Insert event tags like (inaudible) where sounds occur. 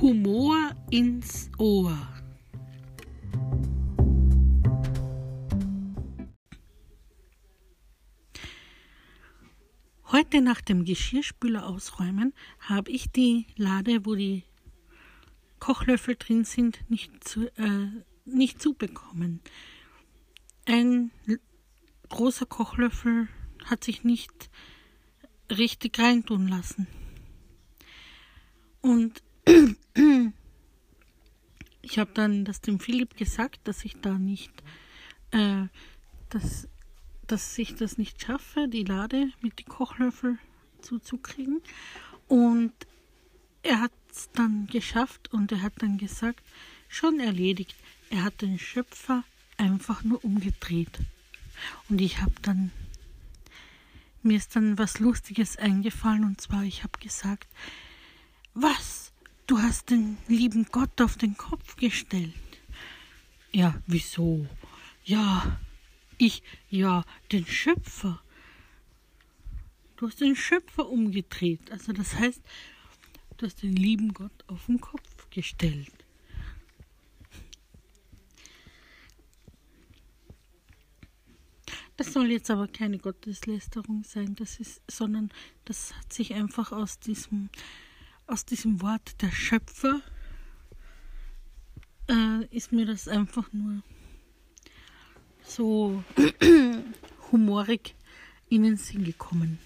Humor ins Ohr. Heute nach dem Geschirrspüler ausräumen habe ich die Lade, wo die Kochlöffel drin sind, nicht, zu, äh, nicht zubekommen. Ein großer Kochlöffel hat sich nicht richtig reintun lassen. Ich habe dann das dem Philipp gesagt, dass ich da nicht, äh, dass, dass ich das nicht schaffe, die Lade mit den Kochlöffel zuzukriegen. Und er hat es dann geschafft und er hat dann gesagt, schon erledigt. Er hat den Schöpfer einfach nur umgedreht. Und ich habe dann, mir ist dann was Lustiges eingefallen und zwar, ich habe gesagt, was? Du hast den lieben Gott auf den Kopf gestellt. Ja, wieso? Ja, ich, ja, den Schöpfer. Du hast den Schöpfer umgedreht. Also das heißt, du hast den lieben Gott auf den Kopf gestellt. Das soll jetzt aber keine Gotteslästerung sein, das ist, sondern das hat sich einfach aus diesem, aus diesem Wort der Schöpfer äh, ist mir das einfach nur so (clears throat) humorig in den Sinn gekommen.